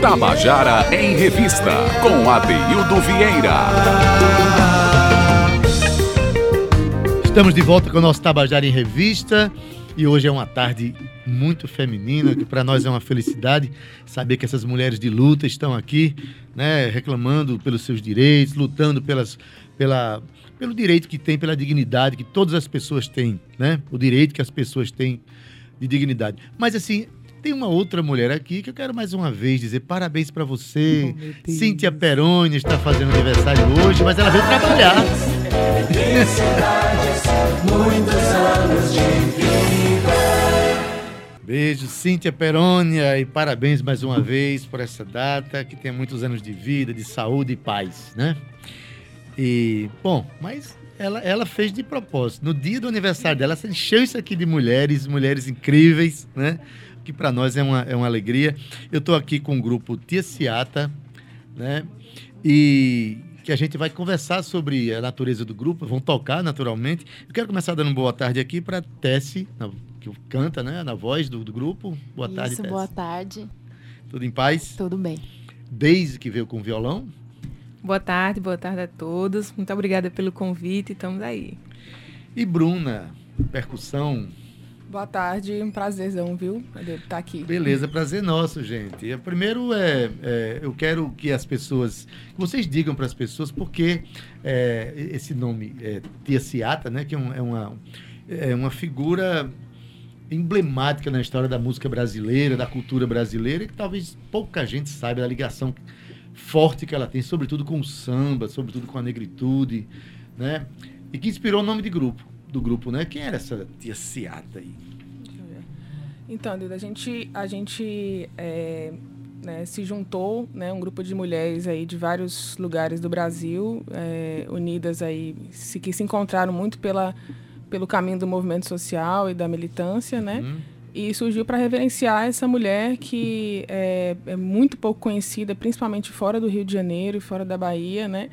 Tabajara em Revista, com Adeildo Vieira. Estamos de volta com o nosso Tabajara em Revista e hoje é uma tarde muito feminina, que para nós é uma felicidade saber que essas mulheres de luta estão aqui, né, reclamando pelos seus direitos, lutando pelas, pela, pelo direito que tem, pela dignidade que todas as pessoas têm, né? O direito que as pessoas têm de dignidade. Mas assim, tem uma outra mulher aqui que eu quero mais uma vez dizer parabéns para você. Oh, Cíntia Peroni está fazendo aniversário hoje, mas ela veio trabalhar. Muitos anos de vida. Beijo, Cíntia Perônia, e parabéns mais uma vez por essa data, que tenha muitos anos de vida, de saúde e paz, né? E, bom, mas ela, ela fez de propósito. No dia do aniversário dela, ela encheu isso aqui de mulheres, mulheres incríveis, né? que para nós é uma, é uma alegria. Eu estou aqui com o grupo Tia Ciata, né? E que a gente vai conversar sobre a natureza do grupo, vão tocar naturalmente. Eu quero começar dando uma boa tarde aqui para Tessie, que canta, né, na voz do, do grupo. Boa Isso, tarde, Tessie. boa tarde. Tudo em paz? Tudo bem. Desde que veio com o violão. Boa tarde, boa tarde a todos. Muito obrigada pelo convite, estamos aí. E Bruna, percussão, Boa tarde, um prazerzão, viu? Estar tá aqui. Beleza, prazer nosso, gente. Primeiro, é, é, eu quero que as pessoas, que vocês digam para as pessoas porque é, esse nome, é, Tia Ciata, né, que é, um, é, uma, é uma figura emblemática na história da música brasileira, da cultura brasileira, e que talvez pouca gente saiba da ligação forte que ela tem, sobretudo com o samba, sobretudo com a negritude, né? E que inspirou o nome de grupo do grupo, né? Quem era essa tia Ciata aí? Então, Duda, a gente, a gente é, né, se juntou, né, um grupo de mulheres aí de vários lugares do Brasil, é, unidas aí, se, que se encontraram muito pela, pelo caminho do movimento social e da militância, né? Uhum. E surgiu para reverenciar essa mulher que é, é muito pouco conhecida, principalmente fora do Rio de Janeiro e fora da Bahia, né?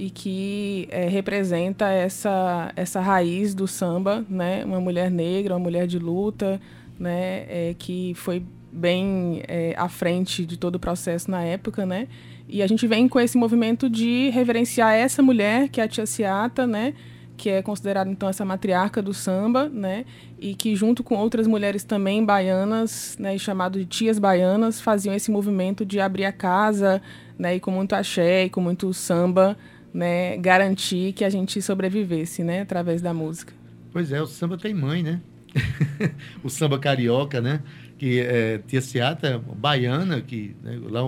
e que é, representa essa, essa raiz do samba, né? Uma mulher negra, uma mulher de luta, né? É, que foi bem é, à frente de todo o processo na época, né? E a gente vem com esse movimento de reverenciar essa mulher, que é a Tia Ciata, né? Que é considerada, então, essa matriarca do samba, né? E que, junto com outras mulheres também baianas, né? Chamado de tias baianas, faziam esse movimento de abrir a casa, né? E com muito axé e com muito samba, né, garantir que a gente sobrevivesse, né, através da música. Pois é, o samba tem mãe, né? o samba carioca, né? Que é Tia Seata, baiana, que né, lá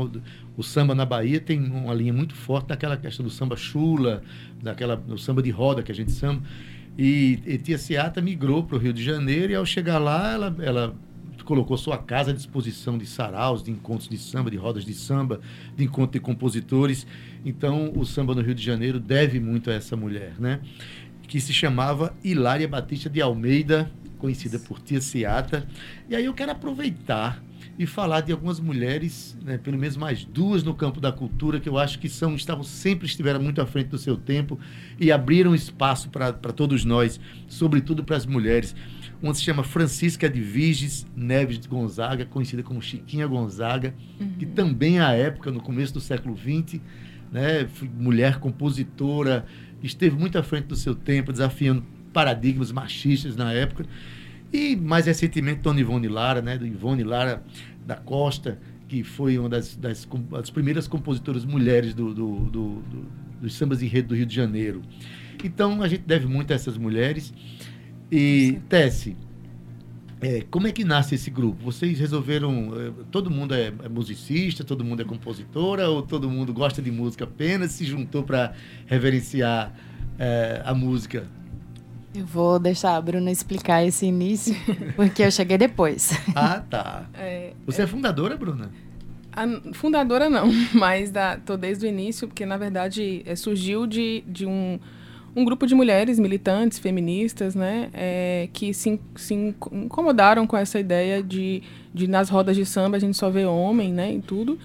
o, samba na Bahia tem uma linha muito forte daquela questão do samba chula, daquela do samba de roda que a gente samba. E, e Tia Seata migrou para o Rio de Janeiro e ao chegar lá ela, ela colocou sua casa à disposição de saraus, de encontros de samba, de rodas de samba, de encontro de compositores. Então, o samba no Rio de Janeiro deve muito a essa mulher, né? Que se chamava Hilária Batista de Almeida, conhecida por Tia Ciata. E aí eu quero aproveitar e falar de algumas mulheres, né, pelo menos mais duas no campo da cultura, que eu acho que são, estavam sempre estiveram muito à frente do seu tempo e abriram espaço para todos nós, sobretudo para as mulheres. Uma se chama Francisca de Viges Neves de Gonzaga, conhecida como Chiquinha Gonzaga, uhum. que também à época, no começo do século XX, né, mulher compositora, esteve muito à frente do seu tempo, desafiando paradigmas machistas na época. E mais recentemente, Dona Ivone Lara, né, do Ivone Lara da Costa, que foi uma das, das, das primeiras compositoras mulheres do, do, do, do, dos sambas enredo do Rio de Janeiro. Então, a gente deve muito a essas mulheres. E, Tessie, é, como é que nasce esse grupo? Vocês resolveram. É, todo mundo é, é, musicista, todo mundo é compositora, ou todo mundo gosta de música apenas, se juntou para reverenciar é, a música? Eu vou deixar a Bruna explicar esse início, porque eu cheguei depois. ah, tá. É, Você é, fundadora, Bruna? A fundadora não, mas da, tô desde o início, porque na verdade é, surgiu de, de um um grupo de mulheres militantes, feministas, né, é, que se, se incomodaram com essa ideia de, de nas rodas de samba a gente só vê homem, né, e tudo.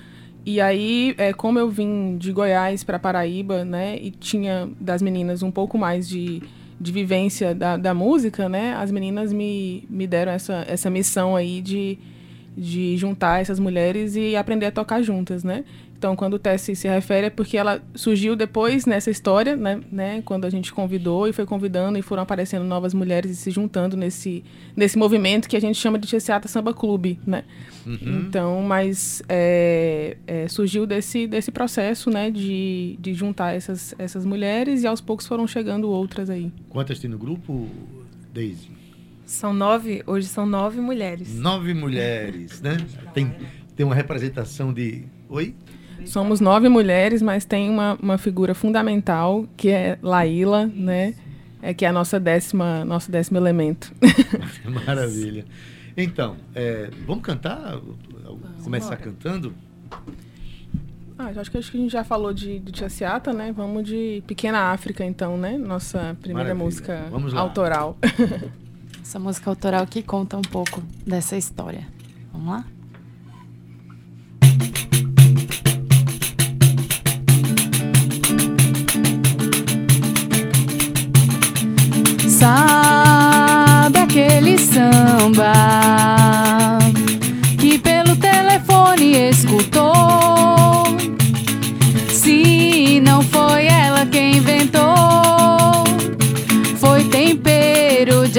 E aí, é, como eu vim de Goiás para Paraíba, né, e tinha das meninas um pouco mais de, de vivência da, da música, né, as meninas me, me deram essa, essa missão aí de, de juntar essas mulheres e aprender a tocar juntas, né? Então, quando o Tessie se refere, é porque ela surgiu depois nessa história, né, né? Quando a gente convidou e foi convidando e foram aparecendo novas mulheres e se juntando nesse, nesse movimento que a gente chama de Tessiata Samba Clube, né? Uhum. Então, mas é, é, surgiu desse, desse processo, né? De, de juntar essas, essas mulheres e aos poucos foram chegando outras aí. Quantas tem no grupo, Daisy? São nove, hoje são nove mulheres. Nove mulheres, né? Tem, tem uma representação de... Oi? Somos nove mulheres, mas tem uma, uma figura fundamental, que é Laíla, né? É que é a nossa décima, nosso décimo elemento. Maravilha. Então, é, vamos cantar? Começar cantando? Ah, acho que, acho que a gente já falou de, de Tia Seata, né? Vamos de Pequena África, então, né? Nossa primeira Maravilha. música autoral. Essa música autoral que conta um pouco dessa história. Vamos lá?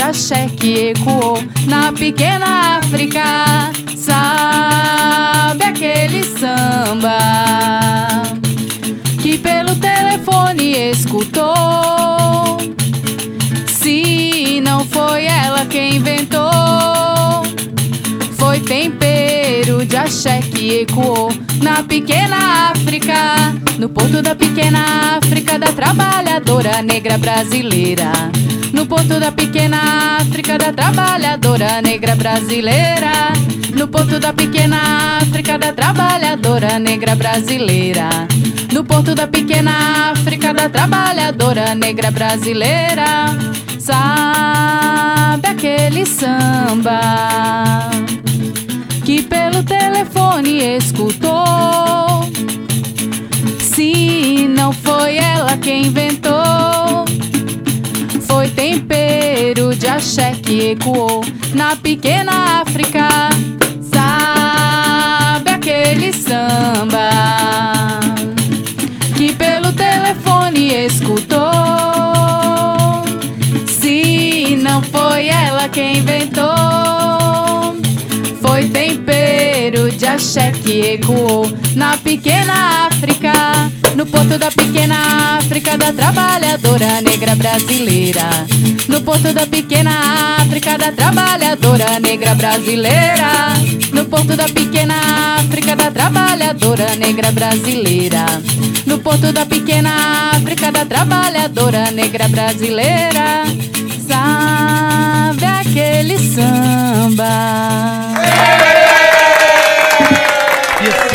Axé que ecoou na pequena África. Sabe aquele samba que pelo telefone escutou? Se não foi ela quem inventou, de axé que ecoou na pequena África, no porto da pequena África da trabalhadora negra brasileira. No porto da pequena África da trabalhadora negra brasileira. No porto da pequena África da trabalhadora negra brasileira. No porto da pequena África da trabalhadora negra brasileira. Sabe aquele samba que pelo telefone escutou? Se não foi ela quem inventou, foi tempero de axé que ecoou na pequena África. Sabe aquele samba que pelo telefone escutou? não foi ela quem inventou. Axé que ecoou na pequena África, no porto da pequena África da trabalhadora negra brasileira. No porto da pequena África da trabalhadora negra brasileira. No porto da pequena África da trabalhadora negra brasileira. No porto da pequena África da trabalhadora negra brasileira sabe aquele samba.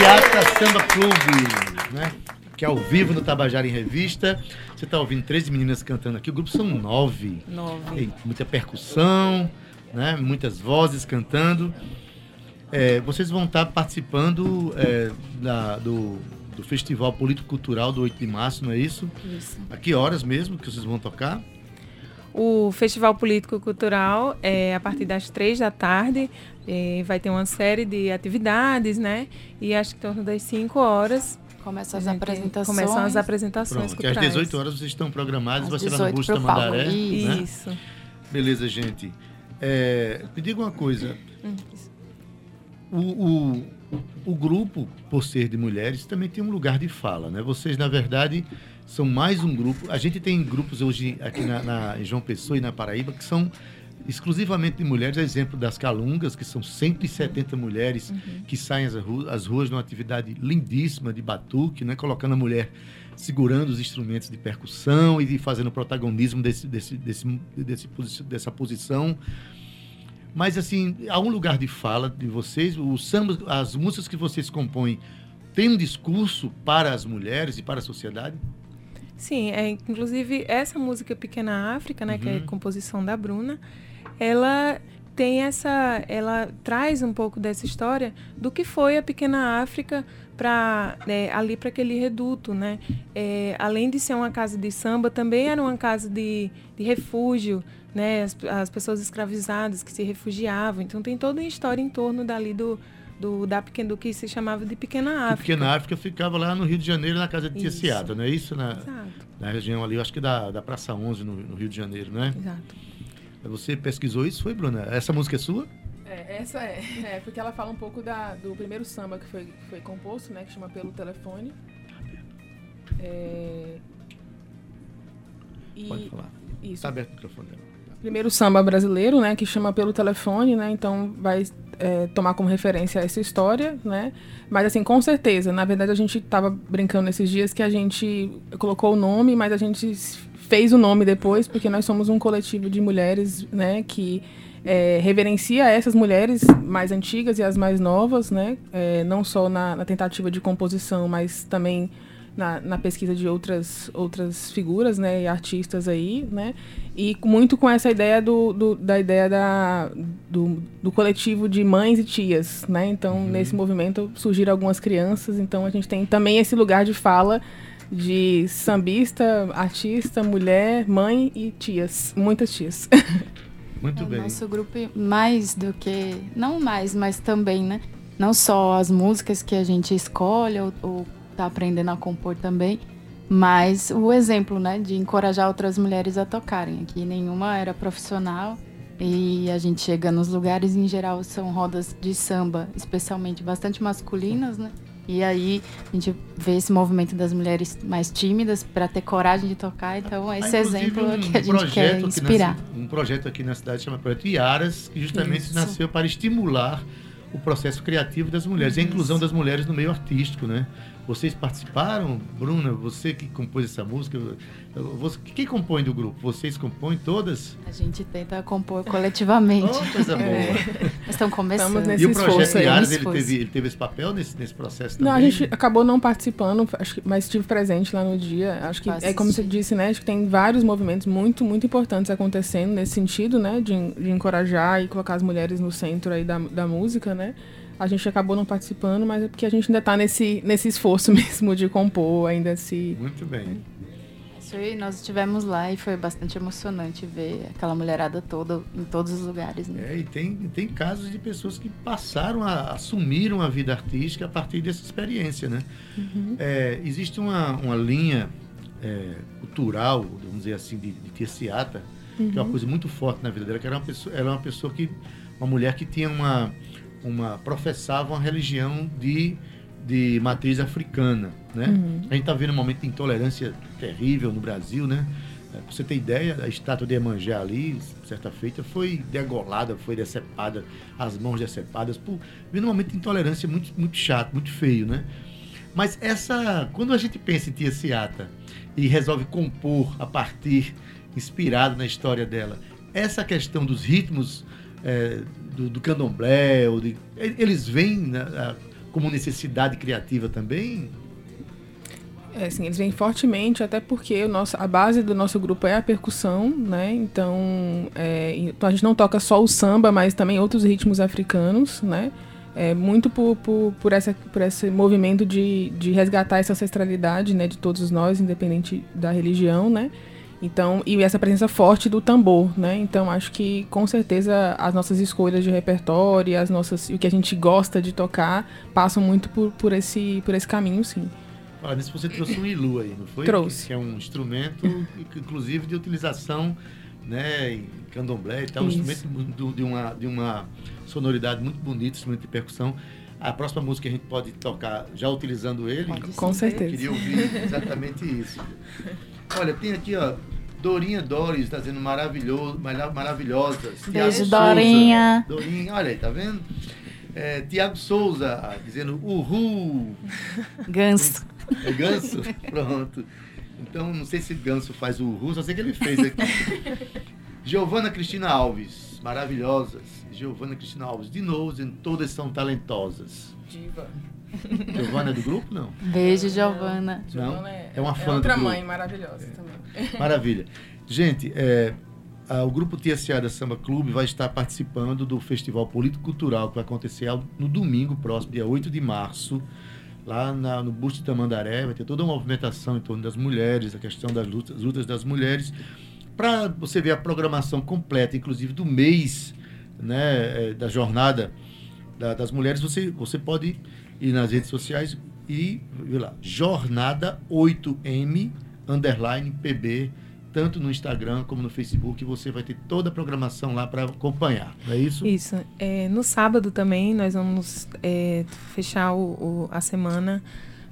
Piaciata Samba Clube, né? Que é ao vivo no Tabajara em Revista. Você está ouvindo 13 meninas cantando aqui. O grupo são nove. Nove. Tem muita percussão, né? Muitas vozes cantando. É, vocês vão estar tá participando é, da, do, do Festival Político Cultural do 8 de março, não é isso? Isso. A que horas mesmo que vocês vão tocar? O Festival Político Cultural é a partir das três da tarde. vai ter uma série de atividades, né? E acho que em torno das 5 horas. Começam as apresentações. Começam as apresentações Pronto, às 18 horas vocês estão programados, vai ser lá no Busto Tamandaré. Né? Isso. Beleza, gente. É, me diga uma coisa. Hum. O, o, o grupo, por ser de mulheres, também tem um lugar de fala, né? Vocês, na verdade, são mais um grupo. A gente tem grupos hoje aqui na, na, em João Pessoa e na Paraíba que são exclusivamente de mulheres, exemplo das Calungas, que são 170 mulheres uhum. que saem às ruas, às ruas numa atividade lindíssima de batuque, né? colocando a mulher segurando os instrumentos de percussão e fazendo protagonismo desse, desse, desse, desse, dessa posição. Mas, assim, há um lugar de fala de vocês, o samba, as músicas que vocês compõem, têm um discurso para as mulheres e para a sociedade? Sim, é, inclusive essa música Pequena África, né, uhum. que é uhum. composição da Bruna, ela tem essa, ela traz um pouco dessa história do que foi a pequena África para né, ali para aquele reduto, né? É, além de ser uma casa de samba, também era uma casa de, de refúgio, né? As, as, pessoas escravizadas que se refugiavam. Então tem toda uma história em torno dali do, do da pequena, do que se chamava de pequena África. pequena África ficava lá no Rio de Janeiro, na casa de Tia Ciata, não é isso? Na, Exato. na região ali, acho que da, da Praça 11, no, no Rio de Janeiro, né? Exato. Você pesquisou isso, foi, Bruna? Essa música é sua? É, essa é, é, porque ela fala um pouco da, do primeiro samba que foi, foi composto, né? Que chama Pelo Telefone. É, e, Pode falar. Isso. Está aberto o microfone dela. Primeiro samba brasileiro, né? Que chama Pelo Telefone, né? Então vai é, tomar como referência essa história, né? Mas assim, com certeza, na verdade a gente estava brincando nesses dias que a gente colocou o nome, mas a gente fez o nome depois, porque nós somos um coletivo de mulheres, né, que é, reverencia essas mulheres mais antigas e as mais novas, né? É, não só na, na, tentativa de composição, mas também na, na, pesquisa de outras, outras figuras, né? E artistas aí, né? E muito com essa ideia do, do da ideia da, do, do, coletivo de mães e tias, né? Então, uhum. nesse movimento surgiram algumas crianças, então a gente tem também esse lugar de fala de sambista, artista, mulher, mãe e tias, muitas tias. Muito é, bem. Nosso grupo, mais do que. Não mais, mas também, né? Não só as músicas que a gente escolhe ou, ou tá aprendendo a compor também, mas o exemplo, né? De encorajar outras mulheres a tocarem. Aqui nenhuma era profissional. E a gente chega nos lugares, em geral, são rodas de samba, especialmente bastante masculinas, né? E aí a gente vê esse movimento das mulheres mais tímidas para ter coragem de tocar. Então, ah, esse exemplo um que a gente quer inspirar. um projeto aqui na cidade chama Projeto Iaras, que justamente Isso. nasceu para estimular o processo criativo das mulheres, Isso. a inclusão das mulheres no meio artístico, né? Vocês participaram, Bruna, você que compôs essa música, você, quem compõe do grupo? Vocês compõem todas? A gente tenta compor coletivamente. Oh, coisa boa. É. Estão começando. e o projeto Iares, ele teve, ele teve esse papel nesse, nesse processo também? Não, a gente acabou não participando, acho que, mas estive presente lá no dia. Acho que é como você disse, né? Acho que tem vários movimentos muito, muito importantes acontecendo nesse sentido, né? De, de encorajar e colocar as mulheres no centro aí da, da música, né? A gente acabou não participando, mas é porque a gente ainda está nesse, nesse esforço mesmo de compor, ainda se. Muito bem. Isso aí, nós estivemos lá e foi bastante emocionante ver aquela mulherada toda em todos os lugares. Né? É, e tem, tem casos de pessoas que passaram a assumiram a vida artística a partir dessa experiência, né? Uhum. É, existe uma, uma linha é, cultural, vamos dizer assim, de, de Tia Seata, uhum. que é uma uhum. coisa muito forte na vida dela, que era uma pessoa, era uma pessoa que uma mulher que tinha uma uma professava uma religião de, de matriz africana, né? Uhum. A gente está vendo um momento de intolerância terrível no Brasil, né? É, pra você ter ideia, a estátua de Emanjá ali, certa feita, foi degolada, foi decepada, as mãos decepadas, por, vendo um momento de intolerância muito, muito chato, muito feio, né? Mas essa, quando a gente pensa em Tia Ciata e resolve compor a partir, inspirado na história dela, essa questão dos ritmos é, do, do, candomblé, ou de, eles vêm né, como necessidade criativa também? É, sim, eles vêm fortemente, até porque o nosso, a base do nosso grupo é a percussão, né? Então, é, então a gente não toca só o samba, mas também outros ritmos africanos, né? É, muito por, por, por, essa, por esse movimento de, de resgatar essa ancestralidade né, de todos nós, independente da religião, né? Então, e essa presença forte do tambor, né? Então, acho que com certeza as nossas escolhas de repertório, as nossas, o que a gente gosta de tocar, passam muito por, por, esse, por esse caminho, sim. Olha, nisso você trouxe um ilu aí, não foi? Trouxe. Que, que é um instrumento, inclusive, de utilização né, em candomblé e tal, um instrumento de, uma, de uma sonoridade muito bonita, instrumento de percussão. A próxima música a gente pode tocar já utilizando ele. Com certeza. Eu queria ouvir exatamente isso. Olha, tem aqui, ó, Dorinha Doris está dizendo maravilhoso, maravilhosas. Beijo, Dorinha. Dorinha, olha aí, tá vendo? É, Tiago Souza dizendo uhul. Ganso. É ganso? Pronto. Então, não sei se ganso faz o uhul, só sei que ele fez aqui. Giovana Cristina Alves, maravilhosas. Giovana Cristina Alves, de novo, dizendo todas são talentosas. Diva. Giovana é do grupo, não? Beijo, Giovana. Não? É, é uma fã é outra do mãe maravilhosa é. também. Maravilha. Gente, é, o Grupo TSA da Samba Clube vai estar participando do Festival Político Cultural que vai acontecer no domingo próximo, dia 8 de março, lá na, no Busto de Tamandaré. Vai ter toda uma movimentação em torno das mulheres, a questão das lutas, lutas das mulheres. Para você ver a programação completa, inclusive do mês né, é, da jornada da, das mulheres, você, você pode ir nas redes sociais e lá, Jornada 8M underline PB tanto no Instagram como no Facebook, você vai ter toda a programação lá para acompanhar, não é isso? Isso. É, no sábado também nós vamos é, fechar o, o, a semana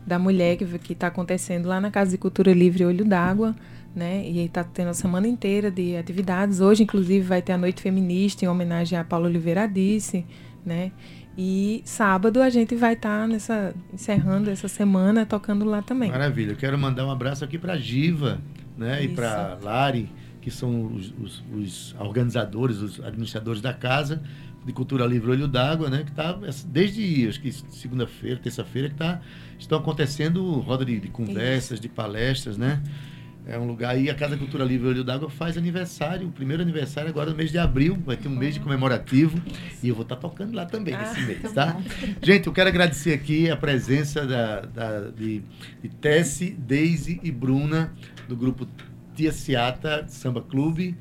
da mulher que está acontecendo lá na Casa de Cultura Livre Olho d'Água, né? E está tendo a semana inteira de atividades. Hoje, inclusive, vai ter a Noite Feminista em homenagem a Paulo Oliveira Disse, né? E sábado a gente vai estar tá nessa encerrando essa semana tocando lá também. Maravilha. Eu quero mandar um abraço aqui para Giva, né? Isso. E para Lari, que são os, os, os, organizadores, os administradores da casa de Cultura Livre Olho d'Água, né? Que tá desde acho que segunda-feira, terça-feira, que tá, estão acontecendo roda de, de conversas, Isso. de palestras, né? É um lugar aí, a Casa Cultura Livre Olho d'Água faz aniversário, o primeiro aniversário agora no mês de abril, vai ter um mês de comemorativo e eu vou estar tá tocando lá também ah, nesse mês, tá? Gente, eu quero agradecer aqui a presença da, da de, de Tessie, Daisy e Bruna do grupo Tia Ciata Samba Clube.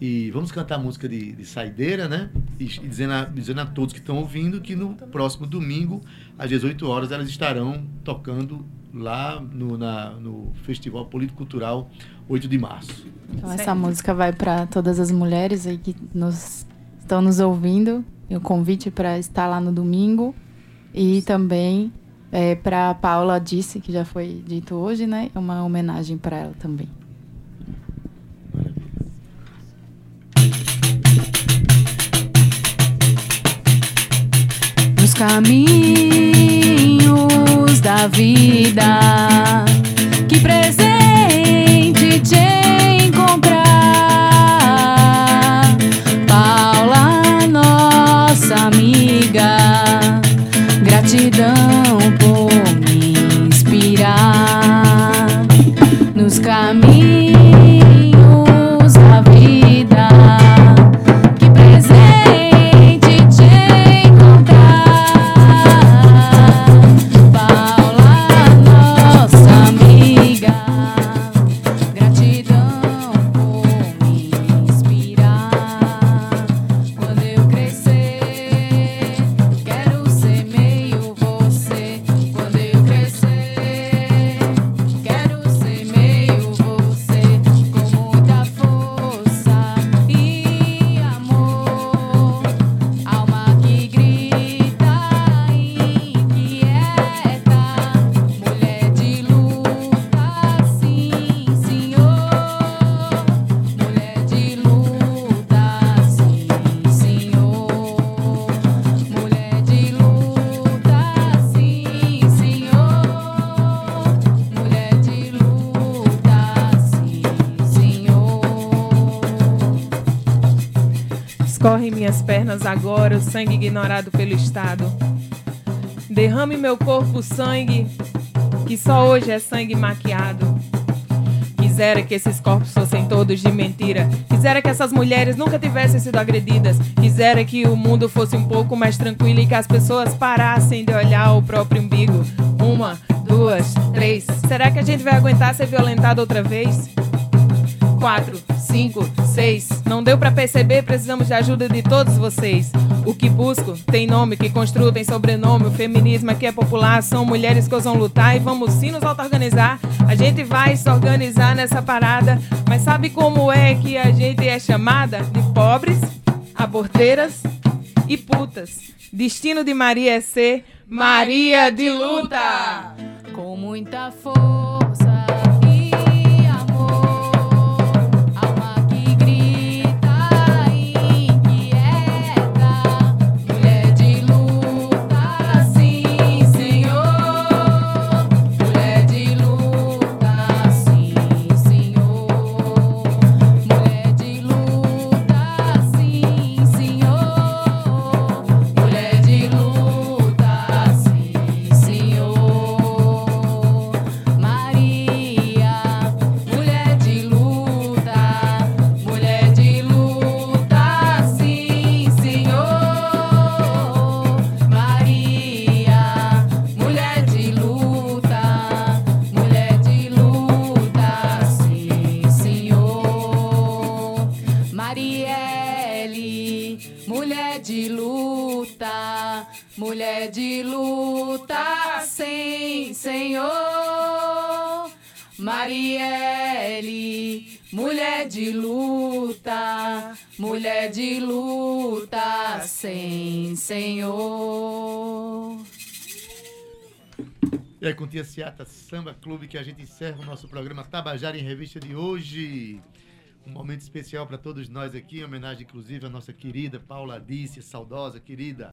E vamos cantar a música de, de saideira, né? E, e dizendo, a, dizendo a todos que estão ouvindo que no próximo domingo, às 18 horas, elas estarão tocando lá no, na, no Festival Político Cultural 8 de março. Então essa música vai para todas as mulheres aí que nos, estão nos ouvindo. E o convite para estar lá no domingo. E também é, para Paula disse, que já foi dito hoje, né? É uma homenagem para ela também. Nos caminhos da vida, que presente pernas agora o sangue ignorado pelo Estado. Derrame meu corpo sangue, que só hoje é sangue maquiado. Quisera que esses corpos fossem todos de mentira. Quisera que essas mulheres nunca tivessem sido agredidas. Quisera que o mundo fosse um pouco mais tranquilo e que as pessoas parassem de olhar o próprio umbigo. Uma, duas, três. Será que a gente vai aguentar ser violentado outra vez? Quatro, cinco, seis. Não deu para perceber, precisamos de ajuda de todos vocês. O que busco tem nome, que construo tem sobrenome. O feminismo aqui é popular, são mulheres que ousam lutar e vamos sim nos auto-organizar. A gente vai se organizar nessa parada, mas sabe como é que a gente é chamada? De pobres, aborteiras e putas. Destino de Maria é ser Maria de luta. Com muita força. Mulher de luta, sim, Senhor. Marielle, mulher de luta, mulher de luta, sem Senhor. E é com Tia Ciata Samba Clube que a gente encerra o nosso programa Tabajara em Revista de hoje. Um momento especial para todos nós aqui, em homenagem inclusive à nossa querida Paula Dícia, saudosa, querida.